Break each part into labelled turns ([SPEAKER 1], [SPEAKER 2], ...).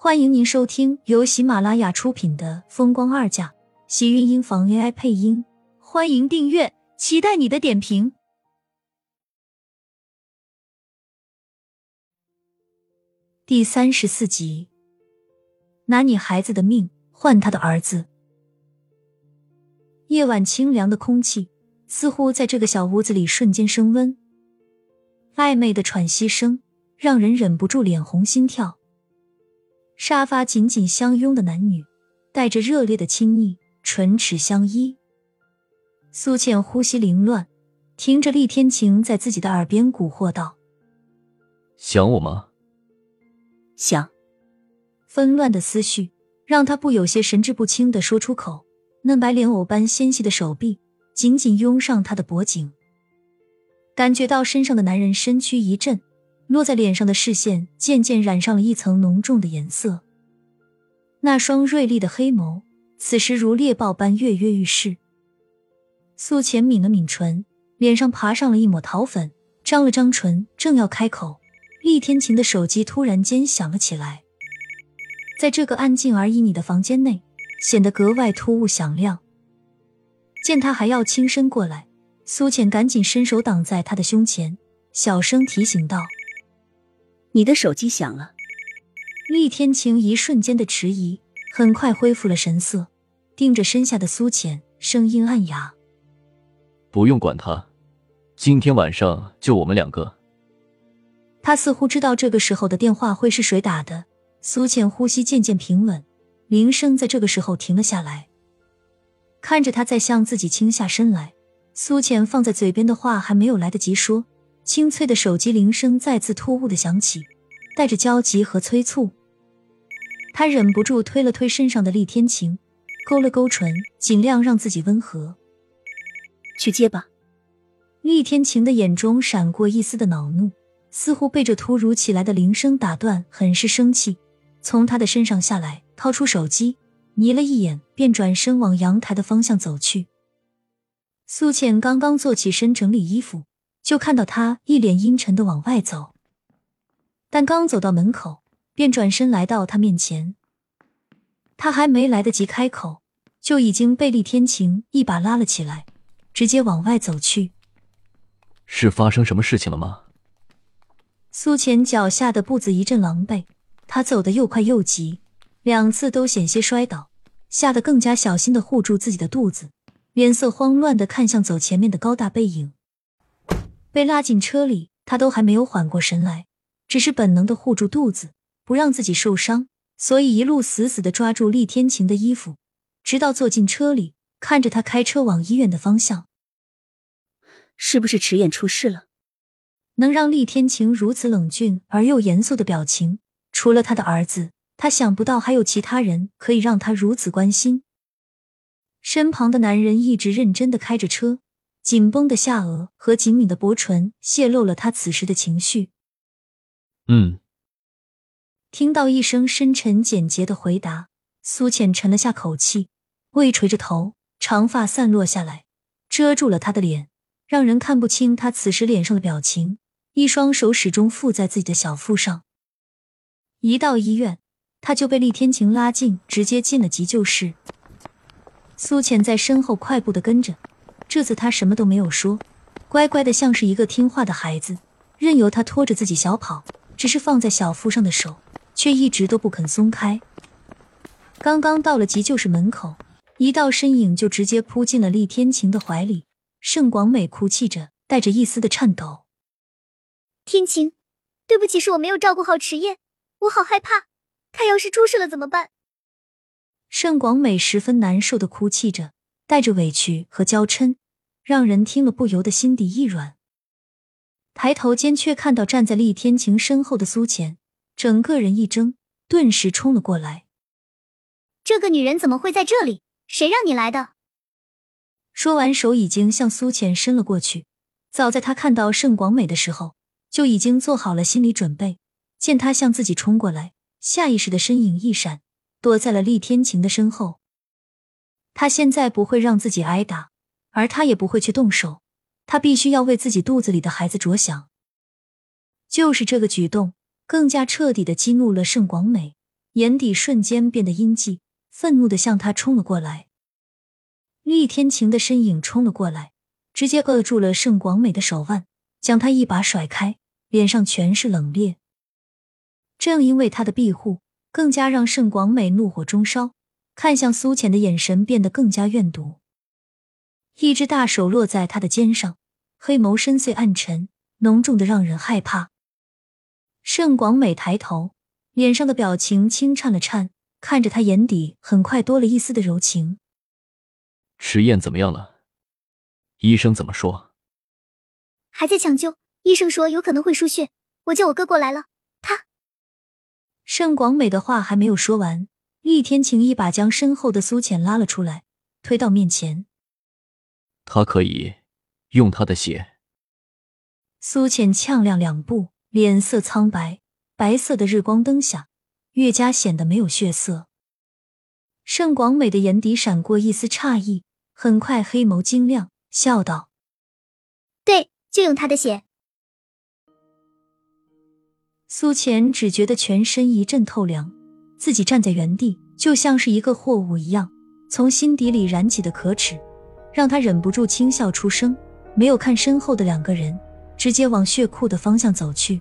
[SPEAKER 1] 欢迎您收听由喜马拉雅出品的《风光二嫁》，喜运音房 AI 配音。欢迎订阅，期待你的点评。第三十四集，拿你孩子的命换他的儿子。夜晚清凉的空气似乎在这个小屋子里瞬间升温，暧昧的喘息声让人忍不住脸红心跳。沙发紧紧相拥的男女，带着热烈的亲昵，唇齿相依。苏倩呼吸凌乱，听着厉天晴在自己的耳边蛊惑道：“
[SPEAKER 2] 想我吗？”
[SPEAKER 3] 想。
[SPEAKER 1] 纷乱的思绪让他不有些神志不清的说出口，嫩白莲藕般纤细的手臂紧紧拥上他的脖颈，感觉到身上的男人身躯一震。落在脸上的视线渐渐染上了一层浓重的颜色，那双锐利的黑眸此时如猎豹般跃跃欲试。苏浅抿了抿唇，脸上爬上了一抹桃粉，张了张唇，正要开口，厉天晴的手机突然间响了起来，在这个安静而旖旎的房间内，显得格外突兀响亮。见他还要轻身过来，苏浅赶紧伸手挡在他的胸前，小声提醒道。
[SPEAKER 3] 你的手机响了。
[SPEAKER 1] 厉天晴一瞬间的迟疑，很快恢复了神色，盯着身下的苏浅，声音暗哑：“
[SPEAKER 2] 不用管他，今天晚上就我们两个。”
[SPEAKER 1] 他似乎知道这个时候的电话会是谁打的。苏浅呼吸渐渐平稳，铃声在这个时候停了下来。看着他在向自己倾下身来，苏浅放在嘴边的话还没有来得及说。清脆的手机铃声再次突兀的响起，带着焦急和催促。他忍不住推了推身上的厉天晴，勾了勾唇，尽量让自己温和。
[SPEAKER 3] 去接吧。
[SPEAKER 1] 厉天晴的眼中闪过一丝的恼怒，似乎被这突如其来的铃声打断，很是生气。从他的身上下来，掏出手机，睨了一眼，便转身往阳台的方向走去。苏浅刚刚坐起身整理衣服。就看到他一脸阴沉的往外走，但刚走到门口，便转身来到他面前。他还没来得及开口，就已经被厉天晴一把拉了起来，直接往外走去。
[SPEAKER 2] 是发生什么事情了吗？
[SPEAKER 1] 苏浅脚下的步子一阵狼狈，他走得又快又急，两次都险些摔倒，吓得更加小心的护住自己的肚子，脸色慌乱的看向走前面的高大背影。被拉进车里，他都还没有缓过神来，只是本能的护住肚子，不让自己受伤，所以一路死死的抓住厉天晴的衣服，直到坐进车里，看着他开车往医院的方向。
[SPEAKER 3] 是不是迟燕出事了？
[SPEAKER 1] 能让厉天晴如此冷峻而又严肃的表情，除了他的儿子，他想不到还有其他人可以让他如此关心。身旁的男人一直认真的开着车。紧绷的下颚和紧抿的薄唇泄露了他此时的情绪。
[SPEAKER 2] 嗯，
[SPEAKER 1] 听到一声深沉简洁的回答，苏浅沉了下口气，微垂着头，长发散落下来，遮住了他的脸，让人看不清他此时脸上的表情。一双手始终附在自己的小腹上。一到医院，他就被厉天晴拉进，直接进了急救室。苏浅在身后快步的跟着。这次他什么都没有说，乖乖的像是一个听话的孩子，任由他拖着自己小跑。只是放在小腹上的手却一直都不肯松开。刚刚到了急救室门口，一道身影就直接扑进了厉天晴的怀里。盛广美哭泣着，带着一丝的颤抖：“
[SPEAKER 4] 天晴，对不起，是我没有照顾好迟燕，我好害怕，他要是出事了怎么办？”
[SPEAKER 1] 盛广美十分难受的哭泣着。带着委屈和娇嗔，让人听了不由得心底一软。抬头间，却看到站在厉天晴身后的苏浅，整个人一怔，顿时冲了过来。
[SPEAKER 4] 这个女人怎么会在这里？谁让你来的？
[SPEAKER 1] 说完，手已经向苏浅伸了过去。早在他看到盛广美的时候，就已经做好了心理准备。见他向自己冲过来，下意识的身影一闪，躲在了厉天晴的身后。他现在不会让自己挨打，而他也不会去动手。他必须要为自己肚子里的孩子着想。就是这个举动，更加彻底的激怒了盛广美，眼底瞬间变得阴寂，愤怒的向他冲了过来。厉天晴的身影冲了过来，直接扼住了盛广美的手腕，将他一把甩开，脸上全是冷冽。正因为他的庇护，更加让盛广美怒火中烧，看向苏浅的眼神变得更加怨毒。一只大手落在他的肩上，黑眸深邃暗沉，浓重的让人害怕。盛广美抬头，脸上的表情轻颤了颤，看着他眼底很快多了一丝的柔情。
[SPEAKER 2] 迟燕怎么样了？医生怎么说？
[SPEAKER 4] 还在抢救，医生说有可能会输血。我叫我哥过来了。他
[SPEAKER 1] 盛广美的话还没有说完，厉天晴一把将身后的苏浅拉了出来，推到面前。
[SPEAKER 2] 他可以用他的血。
[SPEAKER 1] 苏浅呛亮两步，脸色苍白，白色的日光灯下越加显得没有血色。盛广美的眼底闪过一丝诧异。很快，黑眸晶亮，笑道：“
[SPEAKER 4] 对，就用他的血。”
[SPEAKER 1] 苏浅只觉得全身一阵透凉，自己站在原地，就像是一个货物一样，从心底里燃起的可耻，让他忍不住轻笑出声，没有看身后的两个人，直接往血库的方向走去。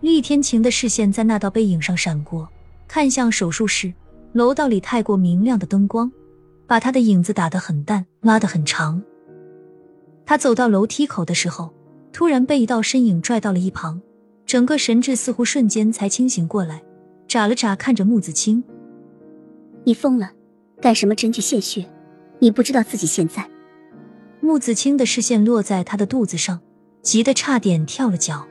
[SPEAKER 1] 厉天晴的视线在那道背影上闪过，看向手术室，楼道里太过明亮的灯光。把他的影子打得很淡，拉得很长。他走到楼梯口的时候，突然被一道身影拽到了一旁，整个神智似乎瞬间才清醒过来，眨了眨看着穆子清：“
[SPEAKER 3] 你疯了，干什么针去献血？你不知道自己现在……”
[SPEAKER 1] 穆子清的视线落在他的肚子上，急得差点跳了脚。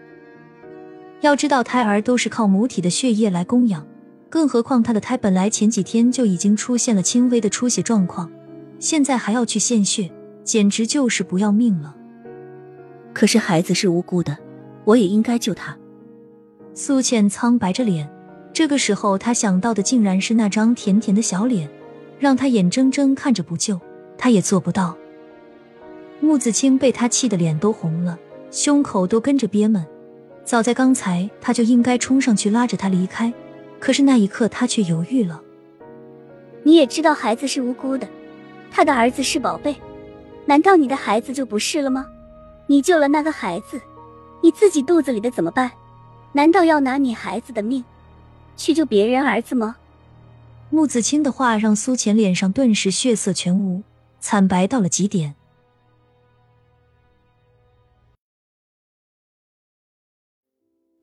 [SPEAKER 1] 要知道，胎儿都是靠母体的血液来供养。更何况他的胎本来前几天就已经出现了轻微的出血状况，现在还要去献血，简直就是不要命了。
[SPEAKER 3] 可是孩子是无辜的，我也应该救他。
[SPEAKER 1] 苏倩苍白着脸，这个时候他想到的竟然是那张甜甜的小脸，让他眼睁睁看着不救，他也做不到。穆子清被他气得脸都红了，胸口都跟着憋闷。早在刚才，他就应该冲上去拉着他离开。可是那一刻，他却犹豫了。
[SPEAKER 3] 你也知道孩子是无辜的，他的儿子是宝贝，难道你的孩子就不是了吗？你救了那个孩子，你自己肚子里的怎么办？难道要拿你孩子的命去救别人儿子吗？
[SPEAKER 1] 穆子清的话让苏浅脸上顿时血色全无，惨白到了极点。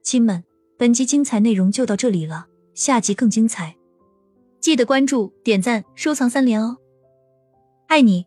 [SPEAKER 1] 亲们，本集精彩内容就到这里了。下集更精彩，记得关注、点赞、收藏三连哦！爱你。